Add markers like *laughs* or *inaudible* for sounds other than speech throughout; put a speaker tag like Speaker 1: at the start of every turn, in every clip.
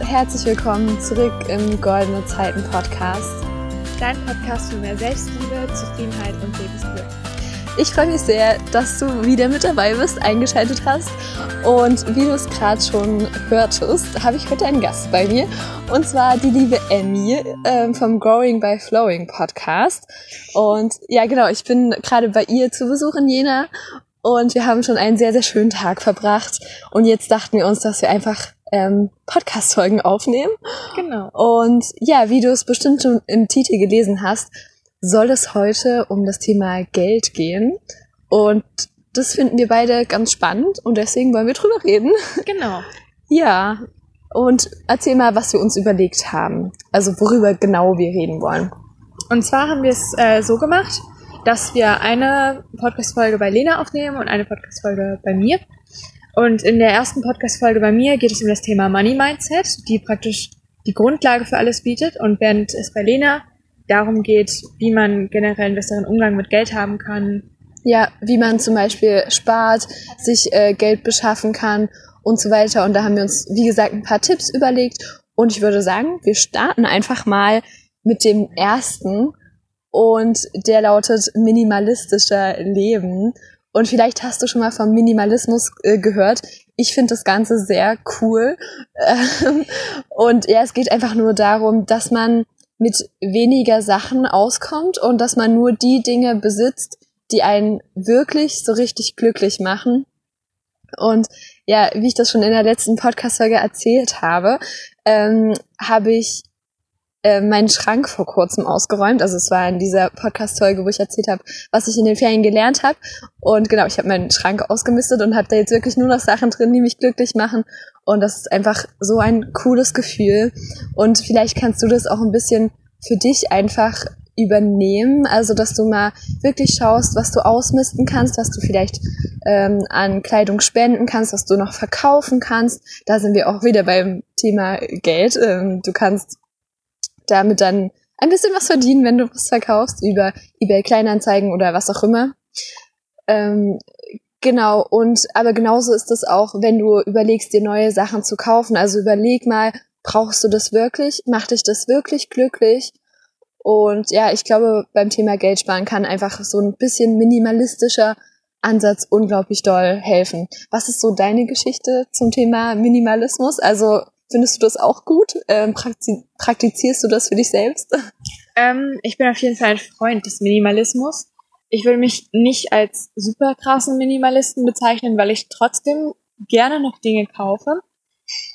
Speaker 1: Herzlich willkommen zurück im Goldene Zeiten Podcast.
Speaker 2: Dein Podcast für mehr Selbstliebe, Zufriedenheit und Lebensglück.
Speaker 1: Ich freue mich sehr, dass du wieder mit dabei bist, eingeschaltet hast. Und wie du es gerade schon hörtest, habe ich heute einen Gast bei mir. Und zwar die liebe Emmy äh, vom Growing by Flowing Podcast. Und ja, genau, ich bin gerade bei ihr zu Besuch in Jena und wir haben schon einen sehr, sehr schönen Tag verbracht. Und jetzt dachten wir uns, dass wir einfach ähm, Podcast-Folgen aufnehmen.
Speaker 2: Genau.
Speaker 1: Und ja, wie du es bestimmt schon im Titel gelesen hast, soll es heute um das Thema Geld gehen. Und das finden wir beide ganz spannend und deswegen wollen wir drüber reden.
Speaker 2: Genau. *laughs*
Speaker 1: Ja. Und erzähl mal, was wir uns überlegt haben. Also worüber genau wir reden wollen.
Speaker 2: Und zwar haben wir es äh, so gemacht, dass wir eine Podcast-Folge bei Lena aufnehmen und eine Podcast-Folge bei mir. Und in der ersten Podcast-Folge bei mir geht es um das Thema Money Mindset, die praktisch die Grundlage für alles bietet. Und während es bei Lena darum geht, wie man generell einen besseren Umgang mit Geld haben kann.
Speaker 1: Ja, wie man zum Beispiel spart, sich äh, Geld beschaffen kann und so weiter. Und da haben wir uns, wie gesagt, ein paar Tipps überlegt. Und ich würde sagen, wir starten einfach mal mit dem ersten und der lautet minimalistischer Leben. Und vielleicht hast du schon mal vom Minimalismus äh, gehört. Ich finde das Ganze sehr cool. Ähm, und ja, es geht einfach nur darum, dass man mit weniger Sachen auskommt und dass man nur die Dinge besitzt, die einen wirklich so richtig glücklich machen. Und ja, wie ich das schon in der letzten Podcast-Folge erzählt habe, ähm, habe ich äh, meinen Schrank vor kurzem ausgeräumt. Also es war in dieser Podcast-Folge, wo ich erzählt habe, was ich in den Ferien gelernt habe. Und genau, ich habe meinen Schrank ausgemistet und habe da jetzt wirklich nur noch Sachen drin, die mich glücklich machen. Und das ist einfach so ein cooles Gefühl. Und vielleicht kannst du das auch ein bisschen für dich einfach übernehmen, also dass du mal wirklich schaust, was du ausmisten kannst, was du vielleicht ähm, an Kleidung spenden kannst, was du noch verkaufen kannst. Da sind wir auch wieder beim Thema Geld. Ähm, du kannst damit dann ein bisschen was verdienen, wenn du was verkaufst über eBay Kleinanzeigen oder was auch immer. Ähm, genau, und aber genauso ist es auch, wenn du überlegst, dir neue Sachen zu kaufen. Also überleg mal, brauchst du das wirklich? Macht dich das wirklich glücklich? Und ja, ich glaube, beim Thema Geld sparen kann einfach so ein bisschen minimalistischer Ansatz unglaublich doll helfen. Was ist so deine Geschichte zum Thema Minimalismus? Also Findest du das auch gut? Ähm, praktizierst du das für dich selbst? *laughs*
Speaker 2: Ähm, ich bin auf jeden Fall ein Freund des Minimalismus. Ich würde mich nicht als super krassen Minimalisten bezeichnen, weil ich trotzdem gerne noch Dinge kaufe.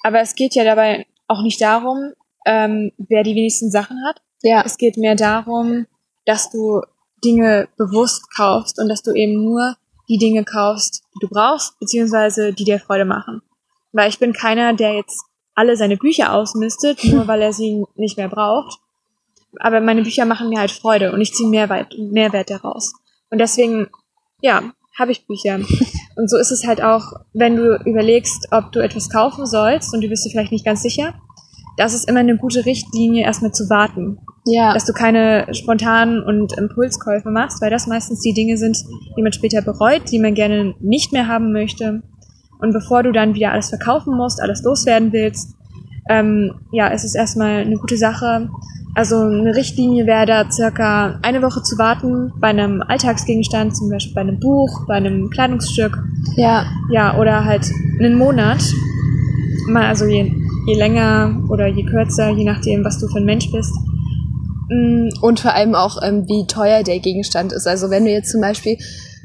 Speaker 2: Aber es geht ja dabei auch nicht darum, ähm, wer die wenigsten Sachen hat.
Speaker 1: Ja.
Speaker 2: Es geht mehr darum, dass du Dinge bewusst kaufst und dass du eben nur die Dinge kaufst, die du brauchst, beziehungsweise die dir Freude machen. Weil ich bin keiner, der jetzt alle seine Bücher ausmistet, nur weil er sie nicht mehr braucht. Aber meine Bücher machen mir halt Freude und ich ziehe Mehrwert, Mehrwert daraus. Und deswegen, ja, habe ich Bücher. Und so ist es halt auch, wenn du überlegst, ob du etwas kaufen sollst und du bist dir vielleicht nicht ganz sicher. Das ist immer eine gute Richtlinie, erstmal zu warten.
Speaker 1: Ja.
Speaker 2: Dass du keine spontanen und Impulskäufe machst, weil das meistens die Dinge sind, die man später bereut, die man gerne nicht mehr haben möchte. Und bevor du dann wieder alles verkaufen musst, alles loswerden willst, ähm, ja, es ist erstmal eine gute Sache. Also eine Richtlinie wäre da circa eine Woche zu warten bei einem Alltagsgegenstand, zum Beispiel bei einem Buch, bei einem Kleidungsstück.
Speaker 1: Ja.
Speaker 2: Ja, oder halt einen Monat. Mal, also je, je länger oder je kürzer, je nachdem, was du für ein Mensch bist.
Speaker 1: Mm, und vor allem auch, ähm, wie teuer der Gegenstand ist. Also wenn du jetzt zum Beispiel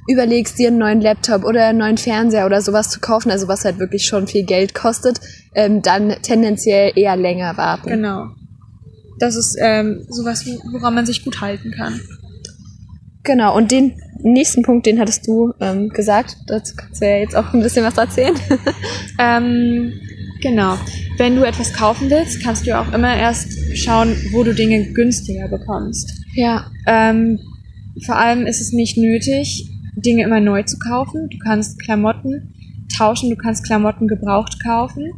Speaker 1: überlegst, dir einen neuen Laptop oder einen neuen Fernseher oder sowas zu kaufen, also was halt wirklich schon viel Geld kostet, ähm, dann tendenziell eher länger warten.
Speaker 2: Genau. Das ist ähm, sowas, woran man sich gut halten kann.
Speaker 1: Genau, und den nächsten Punkt, den hattest du ähm, gesagt. Dazu kannst du ja jetzt auch ein bisschen was erzählen. *laughs*
Speaker 2: ähm, genau. Wenn du etwas kaufen willst, kannst du auch immer erst schauen, wo du Dinge günstiger bekommst.
Speaker 1: Ja.
Speaker 2: Ähm, vor allem ist es nicht nötig, Dinge immer neu zu kaufen. Du kannst Klamotten tauschen, du kannst Klamotten gebraucht kaufen.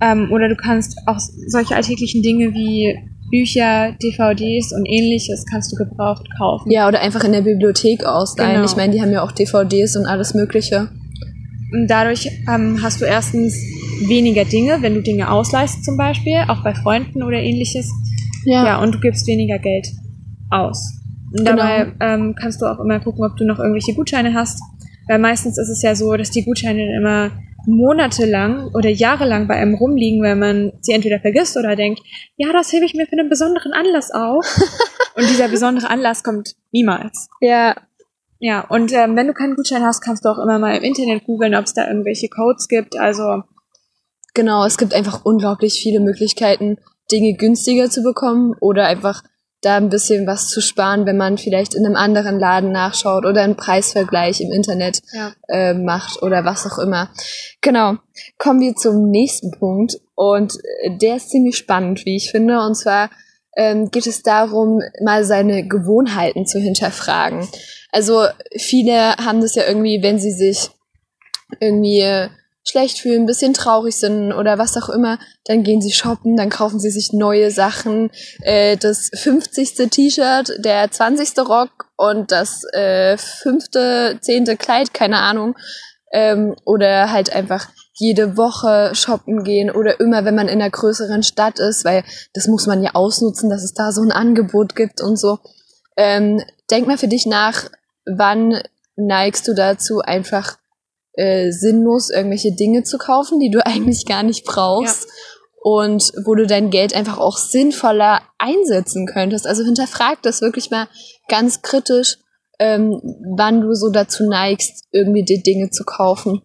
Speaker 2: Ähm, oder du kannst auch solche alltäglichen Dinge wie Bücher, DVDs und ähnliches kannst du gebraucht kaufen.
Speaker 1: Ja, oder einfach in der Bibliothek ausleihen.
Speaker 2: Genau.
Speaker 1: Ich meine, die haben ja auch DVDs und alles Mögliche.
Speaker 2: Und dadurch ähm, hast du erstens weniger Dinge, wenn du Dinge ausleihst zum Beispiel, auch bei Freunden oder ähnliches.
Speaker 1: Ja.
Speaker 2: Ja, und du gibst weniger Geld aus.
Speaker 1: Genau.
Speaker 2: dabei ähm, kannst du auch immer gucken, ob du noch irgendwelche Gutscheine hast. Weil meistens ist es ja so, dass die Gutscheine dann immer monatelang oder jahrelang bei einem rumliegen, weil man sie entweder vergisst oder denkt, ja, das hebe ich mir für einen besonderen Anlass auf. *laughs* und dieser besondere Anlass kommt niemals.
Speaker 1: Ja,
Speaker 2: Ja, und ähm, wenn du keinen Gutschein hast, kannst du auch immer mal im Internet googeln, ob es da irgendwelche Codes gibt. Also
Speaker 1: genau. Es gibt einfach unglaublich viele Möglichkeiten, Dinge günstiger zu bekommen oder einfach da ein bisschen was zu sparen, wenn man vielleicht in einem anderen Laden nachschaut oder einen Preisvergleich im Internet
Speaker 2: ja.
Speaker 1: äh, macht oder was auch immer. Genau. Kommen wir zum nächsten Punkt und äh, der ist ziemlich spannend, wie ich finde. Und zwar ähm, geht es darum, mal seine Gewohnheiten zu hinterfragen. Also viele haben das ja irgendwie, wenn sie sich irgendwie schlecht fühlen, ein bisschen traurig sind oder was auch immer, dann gehen sie shoppen, dann kaufen sie sich neue Sachen, äh, das 50. T-Shirt, der 20. Rock und das äh, fünfte, zehnte Kleid, keine Ahnung. Ähm, oder halt einfach jede Woche shoppen gehen oder immer, wenn man in einer größeren Stadt ist, weil das muss man ja ausnutzen, dass es da so ein Angebot gibt und so. Ähm, denk mal für dich nach, wann neigst du dazu, einfach äh, sinnlos irgendwelche Dinge zu kaufen, die du *laughs* eigentlich gar nicht brauchst und wo du dein Geld einfach auch sinnvoller einsetzen könntest. Also hinterfrag das wirklich mal ganz kritisch, ähm, wann du so dazu neigst, irgendwie die Dinge zu kaufen.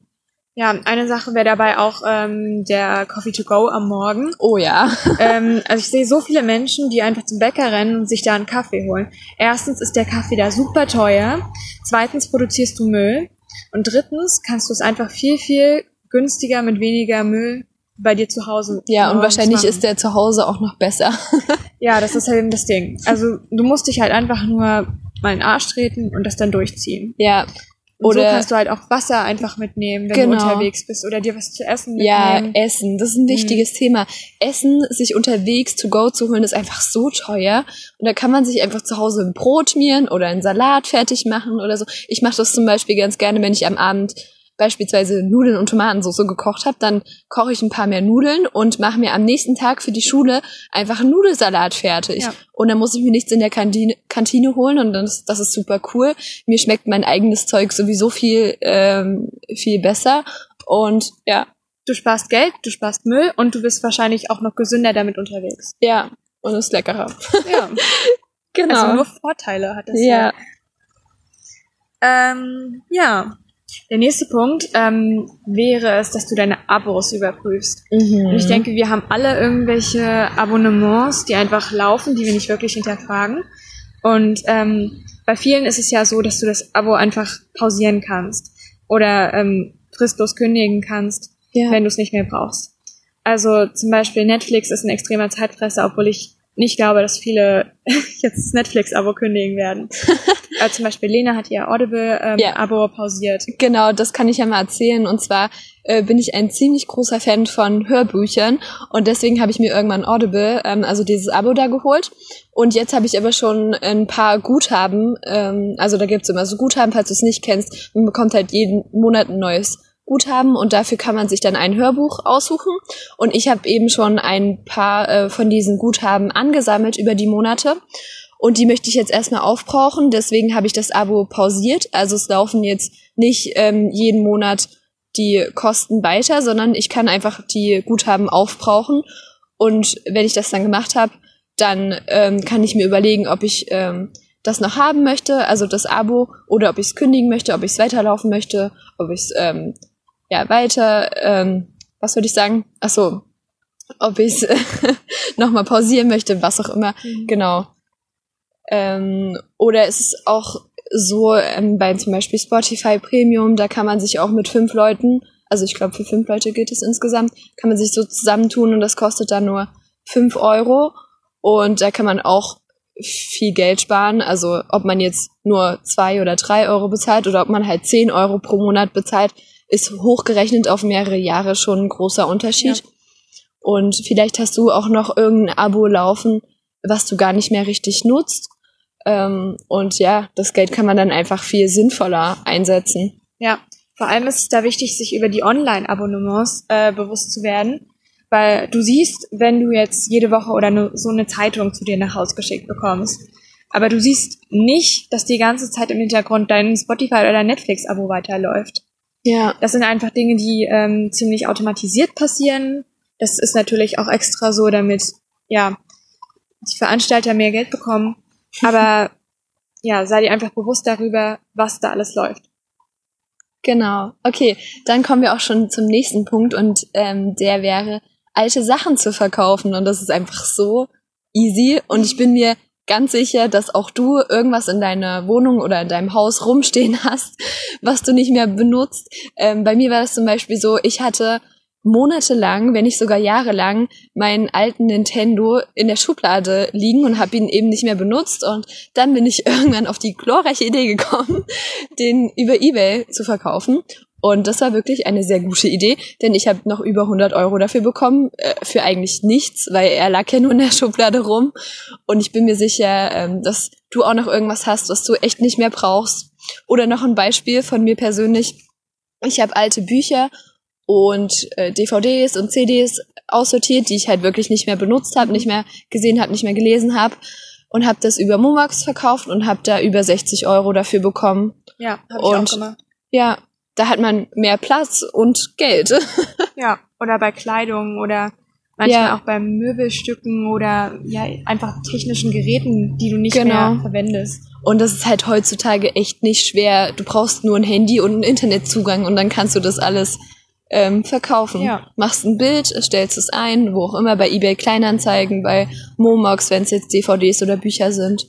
Speaker 2: Ja, eine Sache wäre dabei auch ähm, der Coffee to go am Morgen.
Speaker 1: Oh ja. *laughs*
Speaker 2: ähm, also ich sehe so viele Menschen, die einfach zum Bäcker rennen und sich da einen Kaffee holen. Erstens ist der Kaffee da super teuer. Zweitens produzierst du Müll. Und drittens kannst du es einfach viel, viel günstiger mit weniger Müll bei dir zu Hause.
Speaker 1: Ja, und wahrscheinlich
Speaker 2: machen.
Speaker 1: ist der zu Hause auch noch besser. *laughs*
Speaker 2: Ja, das ist halt eben das Ding. Also du musst dich halt einfach nur mal in den Arsch treten und das dann durchziehen.
Speaker 1: ja.
Speaker 2: Und so
Speaker 1: Oder
Speaker 2: kannst du halt auch Wasser einfach mitnehmen, wenn
Speaker 1: Genau.
Speaker 2: du unterwegs bist oder dir was zu essen
Speaker 1: ja,
Speaker 2: mitnehmen.
Speaker 1: Essen, das ist ein wichtiges Thema. Essen, sich unterwegs to go zu holen, ist einfach so teuer. Und da kann man sich einfach zu Hause ein Brot schmieren oder einen Salat fertig machen oder so. Ich mache das zum Beispiel ganz gerne, wenn ich am Abend beispielsweise Nudeln und Tomatensauce gekocht habe, dann koche ich ein paar mehr Nudeln und mache mir am nächsten Tag für die Schule einfach einen Nudelsalat fertig.
Speaker 2: Ja.
Speaker 1: Und dann muss ich mir nichts in der Kantine, Kantine holen und das, das ist super cool. Mir schmeckt mein eigenes Zeug sowieso viel, ähm, viel besser. Und ja,
Speaker 2: Du sparst Geld, du sparst Müll und du bist wahrscheinlich auch noch gesünder damit unterwegs.
Speaker 1: ja, und ist leckerer.
Speaker 2: Ja, *laughs*
Speaker 1: Genau.
Speaker 2: also nur Vorteile hat das
Speaker 1: ja.
Speaker 2: Ähm, ja. Der nächste Punkt ähm, wäre es, dass du deine Abos überprüfst.
Speaker 1: Mhm.
Speaker 2: Und ich denke, wir haben alle irgendwelche Abonnements, die einfach laufen, die wir nicht wirklich hinterfragen. Und ähm, bei vielen ist es ja so, dass du das Abo einfach pausieren kannst oder ähm, fristlos kündigen kannst,
Speaker 1: ja.
Speaker 2: wenn du es nicht mehr brauchst. Also zum Beispiel Netflix ist ein extremer Zeitfresser, obwohl ich nicht glaube, dass viele *laughs* jetzt das Netflix-Abo kündigen werden. *laughs* äh, zum Beispiel Lena hat ihr Audible-Abo
Speaker 1: Ja.
Speaker 2: Abo pausiert.
Speaker 1: Genau, das kann ich ja mal erzählen. Und zwar äh, bin ich ein ziemlich großer Fan von Hörbüchern und deswegen habe ich mir irgendwann Audible, ähm, also dieses Abo da geholt. Und jetzt habe ich aber schon ein paar Guthaben. Ähm, also da gibt's immer so Guthaben, falls du es nicht kennst. Man bekommt halt jeden Monat ein neues Guthaben und dafür kann man sich dann ein Hörbuch aussuchen. Und ich habe eben schon ein paar äh, von diesen Guthaben angesammelt über die Monate. Und die möchte ich jetzt erstmal aufbrauchen. Deswegen habe ich das Abo pausiert. Also es laufen jetzt nicht ähm, jeden Monat die Kosten weiter, sondern ich kann einfach die Guthaben aufbrauchen. Und wenn ich das dann gemacht habe, dann ähm, kann ich mir überlegen, ob ich ähm, das noch haben möchte, also das Abo, oder ob ich es kündigen möchte, ob ich es weiterlaufen möchte, ob ich es ähm, ja weiter, ähm, was würde ich sagen? Ach so, ob ich es *laughs* nochmal pausieren möchte, was auch immer. Genau. Ähm, oder es ist auch so ähm, bei zum Beispiel Spotify Premium, da kann man sich auch mit fünf Leuten, also ich glaube für fünf Leute geht es insgesamt, kann man sich so zusammentun und das kostet dann nur fünf Euro und da kann man auch viel Geld sparen. Also ob man jetzt nur zwei oder drei Euro bezahlt oder ob man halt zehn Euro pro Monat bezahlt, ist hochgerechnet auf mehrere Jahre schon ein großer Unterschied.
Speaker 2: Ja.
Speaker 1: Und vielleicht hast du auch noch irgendein Abo laufen, was du gar nicht mehr richtig nutzt. Ähm, und ja, das Geld kann man dann einfach viel sinnvoller einsetzen.
Speaker 2: Ja, vor allem ist es da wichtig, sich über die Online-Abonnements äh, bewusst zu werden, weil du siehst, wenn du jetzt jede Woche oder nur so eine Zeitung zu dir nach Hause geschickt bekommst, aber du siehst nicht, dass die ganze Zeit im Hintergrund dein Spotify oder Netflix-Abo weiterläuft.
Speaker 1: Ja.
Speaker 2: Das sind einfach Dinge, die ähm, ziemlich automatisiert passieren. Das ist natürlich auch extra so, damit ja die Veranstalter mehr Geld bekommen. Aber *laughs* ja, sei dir einfach bewusst darüber, was da alles läuft.
Speaker 1: Genau. Okay, dann kommen wir auch schon zum nächsten Punkt und ähm, der wäre, alte Sachen zu verkaufen. Und das ist einfach so easy. Und ich bin mir ganz sicher, dass auch du irgendwas in deiner Wohnung oder in deinem Haus rumstehen *laughs* hast, was du nicht mehr benutzt. Ähm, bei mir war das zum Beispiel so, ich hatte monatelang, wenn nicht sogar jahrelang, meinen alten Nintendo in der Schublade liegen und habe ihn eben nicht mehr benutzt. Und dann bin ich *laughs* irgendwann auf die glorreiche Idee gekommen, den über eBay zu verkaufen. Und das war wirklich eine sehr gute Idee, denn ich habe noch über 100 Euro dafür bekommen, äh, für eigentlich nichts, weil er lag ja nur in der Schublade rum. Und ich bin mir sicher, ähm, dass du auch noch irgendwas hast, was du echt nicht mehr brauchst. Oder noch ein Beispiel von mir persönlich. Ich habe alte Bücher und äh, DVDs und CDs aussortiert, die ich halt wirklich nicht mehr benutzt habe, nicht mehr gesehen habe, nicht mehr gelesen habe und habe das über Momax verkauft und habe da über 60 Euro dafür bekommen.
Speaker 2: Ja, habe ich auch
Speaker 1: Und-
Speaker 2: gemacht.
Speaker 1: Ja, da hat man mehr Platz und Geld. *laughs*
Speaker 2: Ja, oder bei Kleidung oder manchmal
Speaker 1: Ja.
Speaker 2: auch bei Möbelstücken oder ja, einfach technischen Geräten, die du nicht
Speaker 1: Genau.
Speaker 2: mehr verwendest.
Speaker 1: Und das ist halt heutzutage echt nicht schwer. Du brauchst nur ein Handy und einen Internetzugang und dann kannst du das alles ähm, verkaufen.
Speaker 2: Ja.
Speaker 1: Machst ein Bild, stellst es ein, wo auch immer, bei eBay Kleinanzeigen, bei Momox, wenn es jetzt DVDs oder Bücher sind.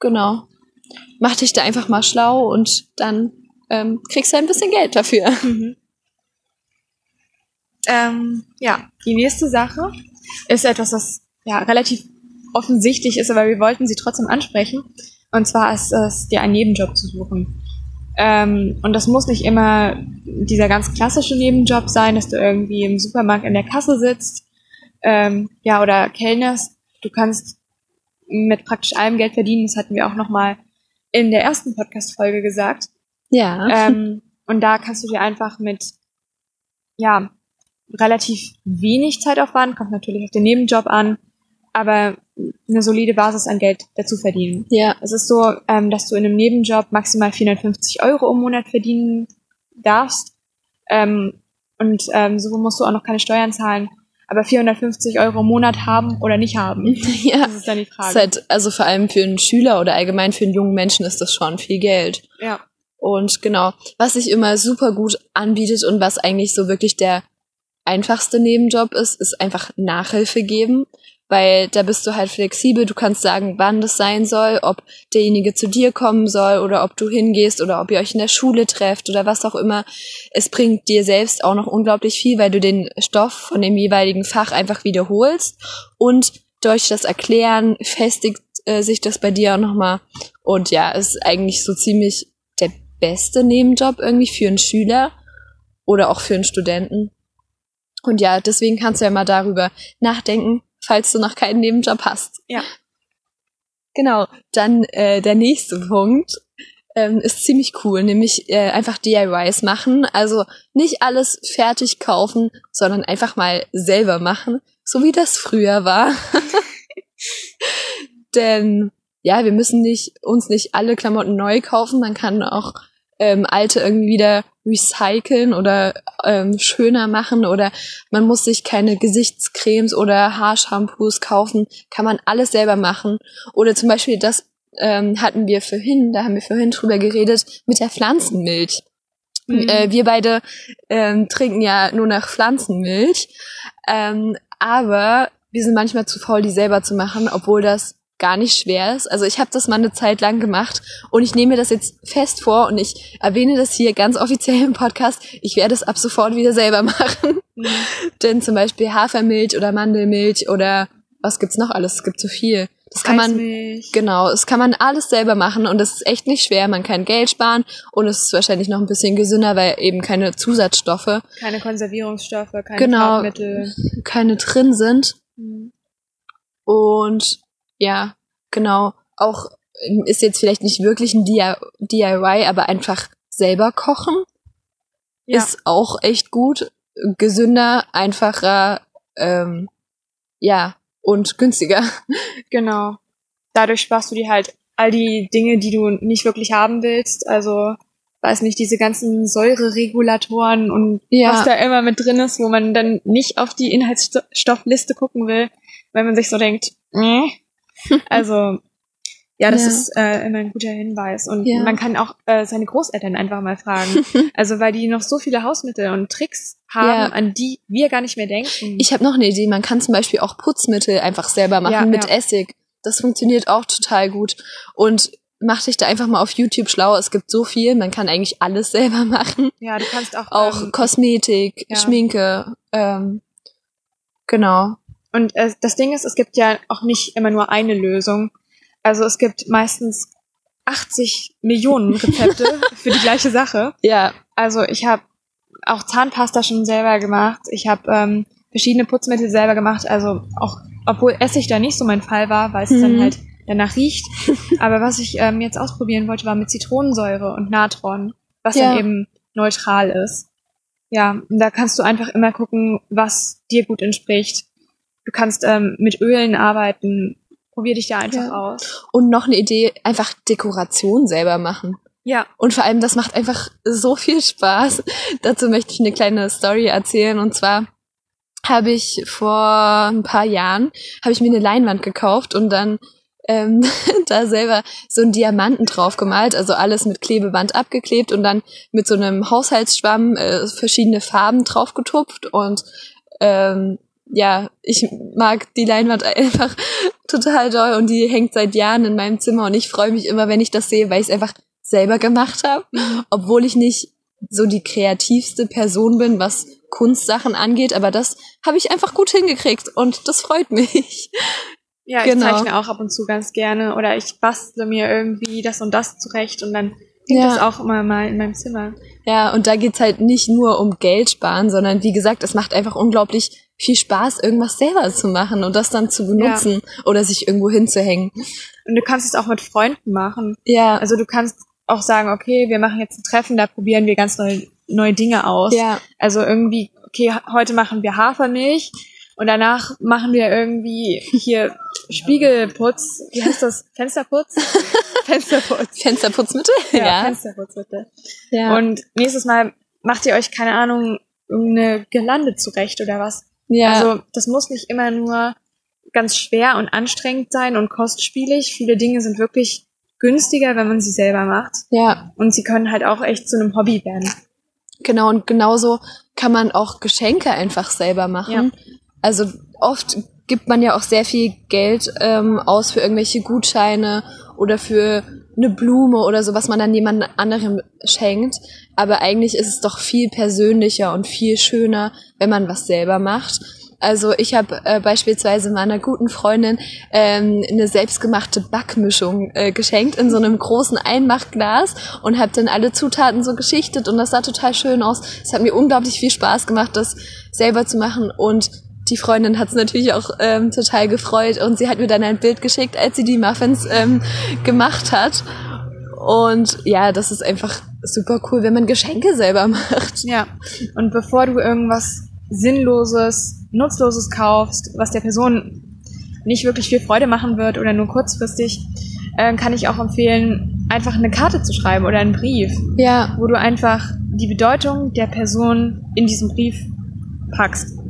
Speaker 1: Genau. Mach dich da einfach mal schlau und dann ähm, kriegst du ein bisschen Geld dafür. *laughs*
Speaker 2: Mhm. Ähm, ja, die nächste Sache ist etwas, was ja relativ offensichtlich ist, aber wir wollten sie trotzdem ansprechen. Und zwar ist es, dir einen Nebenjob zu suchen. Ähm, und das muss nicht immer dieser ganz klassische Nebenjob sein, dass du irgendwie im Supermarkt in der Kasse sitzt, ähm, ja, oder kellnerst. Du kannst mit praktisch allem Geld verdienen. Das hatten wir auch nochmal in der ersten Podcast-Folge gesagt.
Speaker 1: Ja.
Speaker 2: Ähm, und da kannst du dir einfach mit, ja, relativ wenig Zeitaufwand, kommt natürlich auf den Nebenjob an, aber eine solide Basis an Geld dazu verdienen.
Speaker 1: ja.
Speaker 2: Es ist so, ähm, dass du in einem Nebenjob maximal 450 Euro im Monat verdienen darfst. Ähm, und ähm, so musst du auch noch keine Steuern zahlen. Aber 450 Euro im Monat haben oder nicht haben, *laughs*
Speaker 1: Ja.
Speaker 2: das ist dann die Frage.
Speaker 1: halt, also vor allem für einen Schüler oder allgemein für einen jungen Menschen ist das schon viel Geld.
Speaker 2: ja.
Speaker 1: Und genau, was sich immer super gut anbietet und was eigentlich so wirklich der einfachste Nebenjob ist, ist einfach Nachhilfe geben, weil da bist du halt flexibel, du kannst sagen, wann das sein soll, ob derjenige zu dir kommen soll oder ob du hingehst oder ob ihr euch in der Schule trefft oder was auch immer. Es bringt dir selbst auch noch unglaublich viel, weil du den Stoff von dem jeweiligen Fach einfach wiederholst und durch das Erklären festigt äh, sich das bei dir auch nochmal. Und ja, es ist eigentlich so ziemlich der beste Nebenjob irgendwie für einen Schüler oder auch für einen Studenten. Und ja, deswegen kannst du ja mal darüber nachdenken, falls du noch keinen Nebenjob hast.
Speaker 2: Ja.
Speaker 1: Genau, dann äh, der nächste Punkt ähm, ist ziemlich cool, nämlich äh, einfach DIYs machen. Also nicht alles fertig kaufen, sondern einfach mal selber machen, so wie das früher war. *laughs* Denn ja, wir müssen nicht uns nicht alle Klamotten neu kaufen, man kann auch ähm, alte irgendwie wieder recyceln oder ähm, schöner machen oder man muss sich keine Gesichtscremes oder Haarshampoos kaufen, kann man alles selber machen. Oder zum Beispiel das ähm, hatten wir vorhin, da haben wir vorhin drüber geredet, mit der Pflanzenmilch.
Speaker 2: Mhm.
Speaker 1: Äh, wir beide ähm, trinken ja nur nach Pflanzenmilch, ähm, aber wir sind manchmal zu faul, die selber zu machen, obwohl das gar nicht schwer ist. Also ich habe das mal eine Zeit lang gemacht und ich nehme mir das jetzt fest vor und ich erwähne das hier ganz offiziell im Podcast. Ich werde es ab sofort wieder selber *laughs* machen.
Speaker 2: Mhm.
Speaker 1: Denn zum Beispiel Hafermilch oder Mandelmilch oder was gibt's noch alles? Es gibt so viel. Das kann man. Genau, das kann man alles selber machen und es ist echt nicht schwer. Man kann Geld sparen und es ist wahrscheinlich noch ein bisschen gesünder, weil eben keine Zusatzstoffe,
Speaker 2: Keine Konservierungsstoffe, keine
Speaker 1: Genau.
Speaker 2: Farbmittel.
Speaker 1: keine drin sind.
Speaker 2: Mhm.
Speaker 1: Und ja, genau, auch ähm, ist jetzt vielleicht nicht wirklich ein DIY, aber einfach selber kochen
Speaker 2: Ja.
Speaker 1: ist auch echt gut. Gesünder, einfacher, ähm, ja, und günstiger. *laughs*
Speaker 2: Genau. Dadurch sparst du dir halt all die Dinge, die du nicht wirklich haben willst. Also, weiß nicht, diese ganzen Säureregulatoren und
Speaker 1: Ja.
Speaker 2: was da immer mit drin ist, wo man dann nicht auf die Inhaltsstoffliste gucken will, weil man sich so denkt, nee. *laughs* Also, ja, das
Speaker 1: Ja.
Speaker 2: ist äh, immer ein guter Hinweis. Und
Speaker 1: Ja.
Speaker 2: man kann auch äh, seine Großeltern einfach mal fragen. *laughs* also, weil die noch so viele Hausmittel und Tricks haben,
Speaker 1: Ja.
Speaker 2: an die wir gar nicht mehr denken.
Speaker 1: Ich habe noch eine Idee. Man kann zum Beispiel auch Putzmittel einfach selber machen mit. Essig. Das funktioniert auch total gut. Und mach dich da einfach mal auf YouTube schlau. Es gibt so viel. Man kann eigentlich alles *laughs* selber machen.
Speaker 2: ja, du kannst auch,
Speaker 1: Auch
Speaker 2: ähm,
Speaker 1: Kosmetik. Schminke. Ähm, genau.
Speaker 2: Und äh, das Ding ist, es gibt ja auch nicht immer nur eine Lösung. Also es gibt meistens 80 Millionen Rezepte *laughs* für die gleiche Sache.
Speaker 1: Ja,
Speaker 2: Also ich habe auch Zahnpasta schon selber gemacht. Ich habe ähm, verschiedene Putzmittel selber gemacht. Also auch, obwohl Essig da nicht so mein Fall war, weil es
Speaker 1: Mhm.
Speaker 2: dann halt danach riecht. *laughs* Aber was ich ähm, jetzt ausprobieren wollte, war mit Zitronensäure und Natron, was
Speaker 1: Ja.
Speaker 2: dann eben neutral ist. Ja, und da kannst du einfach immer gucken, was dir gut entspricht. Du kannst ähm, mit Ölen arbeiten. Probier dich da einfach
Speaker 1: Ja.
Speaker 2: aus.
Speaker 1: Und noch eine Idee, einfach Dekoration selber machen.
Speaker 2: Ja,
Speaker 1: Und vor allem, das macht einfach so viel Spaß. Dazu möchte ich eine kleine Story erzählen. Und zwar habe ich vor ein paar Jahren, habe ich mir eine Leinwand gekauft und dann ähm, *laughs* da selber so einen Diamanten drauf gemalt, also alles mit Klebeband abgeklebt und dann mit so einem Haushaltsschwamm äh, verschiedene Farben draufgetupft und ähm, ja, ich mag die Leinwand *laughs* einfach total doll und die hängt seit Jahren in meinem Zimmer und ich freue mich immer, wenn ich das sehe, weil ich es einfach selber gemacht habe, obwohl ich nicht so die kreativste Person bin, was Kunstsachen angeht, aber das habe ich einfach gut hingekriegt und das freut mich.
Speaker 2: Ja,
Speaker 1: Genau.
Speaker 2: ich zeichne auch ab und zu ganz gerne oder ich bastle mir irgendwie das und das zurecht und dann hängt
Speaker 1: Ja.
Speaker 2: das auch immer mal in meinem Zimmer.
Speaker 1: Ja, und da geht's halt nicht nur um Geld sparen, sondern wie gesagt, es macht einfach unglaublich viel Spaß, irgendwas selber zu machen und das dann zu benutzen oder sich irgendwo hinzuhängen.
Speaker 2: Und du kannst es auch mit Freunden machen.
Speaker 1: Ja,
Speaker 2: Also du kannst auch sagen, okay, wir machen jetzt ein Treffen, da probieren wir ganz neue, neue Dinge aus.
Speaker 1: ja,
Speaker 2: Also irgendwie, okay, heute machen wir Hafermilch und danach machen wir irgendwie hier *laughs* Spiegelputz, wie heißt das? Fensterputz? *laughs* Fensterputz.
Speaker 1: Fensterputzmittel?
Speaker 2: Ja, Fensterputz bitte.
Speaker 1: ja.
Speaker 2: Und nächstes Mal macht ihr euch, keine Ahnung, irgendeine Girlande zurecht oder was.
Speaker 1: Ja.
Speaker 2: Also das muss nicht immer nur ganz schwer und anstrengend sein und kostspielig. Viele Dinge sind wirklich günstiger, wenn man sie selber macht.
Speaker 1: ja,
Speaker 2: Und sie können halt auch echt zu einem Hobby werden.
Speaker 1: genau. Und genauso kann man auch Geschenke einfach selber machen.
Speaker 2: Ja.
Speaker 1: Also oft gibt man ja auch sehr viel Geld ähm, aus für irgendwelche Gutscheine oder für eine Blume oder so, was man dann jemand anderem schenkt. Aber eigentlich ist es doch viel persönlicher und viel schöner, wenn man was selber macht. Also ich habe äh, beispielsweise meiner guten Freundin ähm, eine selbstgemachte Backmischung äh, geschenkt in so einem großen Einmachglas und habe dann alle Zutaten so geschichtet und das sah total schön aus. Es hat mir unglaublich viel Spaß gemacht, das selber zu machen und die Freundin hat es natürlich auch ähm, total gefreut und sie hat mir dann ein Bild geschickt, als sie die Muffins ähm, gemacht hat. Und ja, das ist einfach super cool, wenn man Geschenke selber *laughs* macht.
Speaker 2: Ja. Und bevor du irgendwas Sinnloses, Nutzloses kaufst, was der Person nicht wirklich viel Freude machen wird oder nur kurzfristig, äh, kann ich auch empfehlen, einfach eine Karte zu schreiben oder einen Brief,
Speaker 1: Ja,
Speaker 2: wo du einfach die Bedeutung der Person in diesem Brief packst.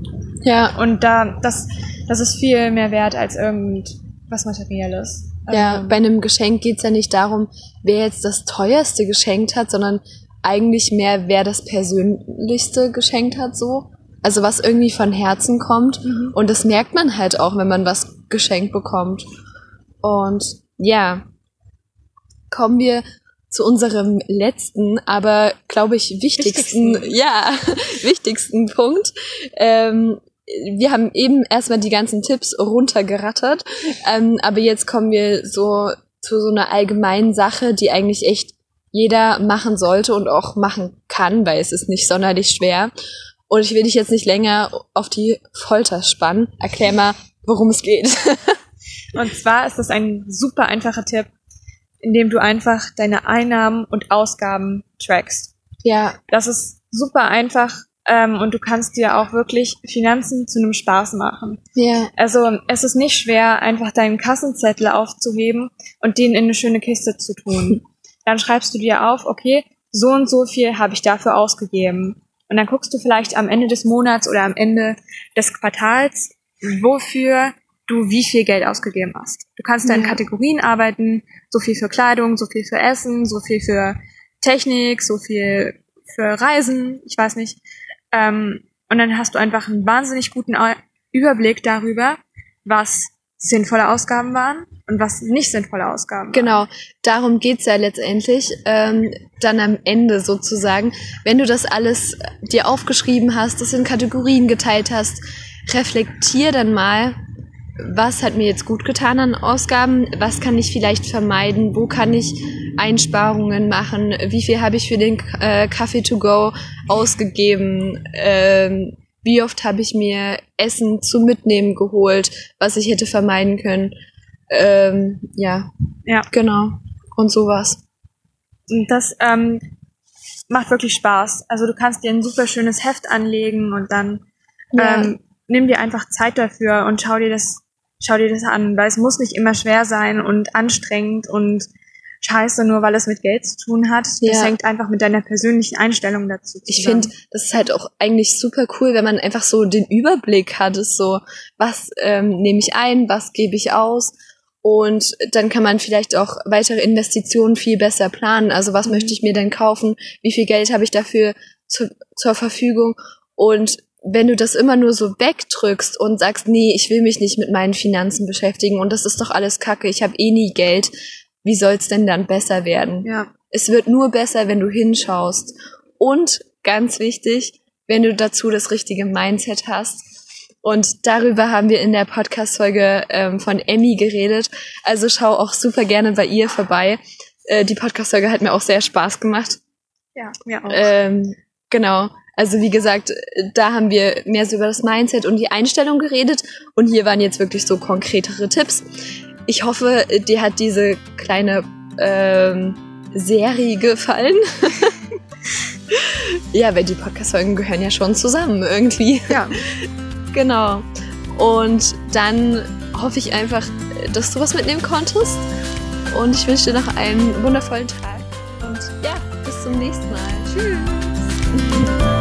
Speaker 1: Ja,
Speaker 2: Und da, das, das ist viel mehr wert als irgendwas Materielles.
Speaker 1: ja.
Speaker 2: Also,
Speaker 1: Bei einem Geschenk geht's ja nicht darum, wer jetzt das teuerste geschenkt hat, sondern eigentlich mehr, wer das persönlichste geschenkt hat, so. Also was irgendwie von Herzen kommt.
Speaker 2: Mhm.
Speaker 1: Und das merkt man halt auch, wenn man was geschenkt bekommt. Und ja, kommen wir zu unserem letzten, aber glaube ich wichtigsten,
Speaker 2: Wichtigsten. *laughs*
Speaker 1: ja, *laughs* wichtigsten Punkt. Ähm, wir haben eben erstmal die ganzen Tipps runtergerattert, ähm, aber jetzt kommen wir so zu so einer allgemeinen Sache, die eigentlich echt jeder machen sollte und auch machen kann, weil es ist nicht sonderlich schwer. Und ich will dich jetzt nicht länger auf die Folter spannen. Erklär mal, worum es geht. *laughs*
Speaker 2: Und zwar ist das ein super einfacher Tipp, indem du einfach deine Einnahmen und Ausgaben trackst.
Speaker 1: ja,
Speaker 2: Das ist super einfach ähm, und du kannst dir auch wirklich Finanzen zu einem Spaß machen.
Speaker 1: Ja.
Speaker 2: Also es ist nicht schwer, einfach deinen Kassenzettel aufzuheben und den in eine schöne Kiste zu tun. *laughs* Dann schreibst du dir auf, okay, so und so viel habe ich dafür ausgegeben. Und dann guckst du vielleicht am Ende des Monats oder am Ende des Quartals, wofür du wie viel Geld ausgegeben hast. Du kannst da in
Speaker 1: Ja.
Speaker 2: Kategorien arbeiten, so viel für Kleidung, so viel für Essen, so viel für Technik, so viel für Reisen, ich weiß nicht. Ähm, und dann hast du einfach einen wahnsinnig guten Überblick darüber, was sinnvolle Ausgaben waren und was nicht sinnvolle Ausgaben waren.
Speaker 1: Genau, darum geht's ja letztendlich. Ähm, dann am Ende sozusagen, wenn du das alles dir aufgeschrieben hast, das in Kategorien geteilt hast, reflektier dann mal, was hat mir jetzt gut getan an Ausgaben, was kann ich vielleicht vermeiden, wo kann ich Einsparungen machen, wie viel habe ich für den äh, Kaffee to go ausgegeben, ähm, wie oft habe ich mir Essen zum Mitnehmen geholt, was ich hätte vermeiden können. Ähm, ja,
Speaker 2: Ja.
Speaker 1: genau. Und sowas.
Speaker 2: Und das ähm, macht wirklich Spaß. Also du kannst dir ein super schönes Heft anlegen und dann
Speaker 1: Ja.
Speaker 2: ähm, nimm dir einfach Zeit dafür und schau dir das, schau dir das an, weil es muss nicht immer schwer sein und anstrengend und scheiße, nur weil es mit Geld zu tun hat. Das
Speaker 1: Ja.
Speaker 2: hängt einfach mit deiner persönlichen Einstellung dazu
Speaker 1: Ich
Speaker 2: zusammen.
Speaker 1: finde, das ist halt auch eigentlich super cool, wenn man einfach so den Überblick hat, ist so, was ähm, nehme ich ein, was gebe ich aus und dann kann man vielleicht auch weitere Investitionen viel besser planen. Also was
Speaker 2: Mhm.
Speaker 1: möchte ich mir denn kaufen? Wie viel Geld habe ich dafür zu, zur Verfügung? Und wenn du das immer nur so wegdrückst und sagst, nee, ich will mich nicht mit meinen Finanzen beschäftigen und das ist doch alles Kacke, ich habe eh nie Geld, wie soll's denn dann besser werden?
Speaker 2: ja.
Speaker 1: Es wird nur besser, wenn du hinschaust. Und ganz wichtig, wenn du dazu das richtige Mindset hast. Und darüber haben wir in der Podcast-Folge ähm, von Emmy geredet. Also schau auch super gerne bei ihr vorbei. Äh, die Podcast-Folge hat mir auch sehr Spaß gemacht.
Speaker 2: Ja, mir auch.
Speaker 1: Ähm, genau. Also wie gesagt, da haben wir mehr so über das Mindset und die Einstellung geredet. Und hier waren jetzt wirklich so konkretere Tipps. Ich hoffe, dir hat diese kleine ähm, Serie gefallen. *laughs* ja, weil die Podcast-Folgen gehören ja schon zusammen irgendwie.
Speaker 2: ja. *laughs*
Speaker 1: Genau. Und dann hoffe ich einfach, dass du was mitnehmen konntest. Und ich wünsche dir noch einen wundervollen Tag. Und ja, bis zum nächsten Mal. Tschüss.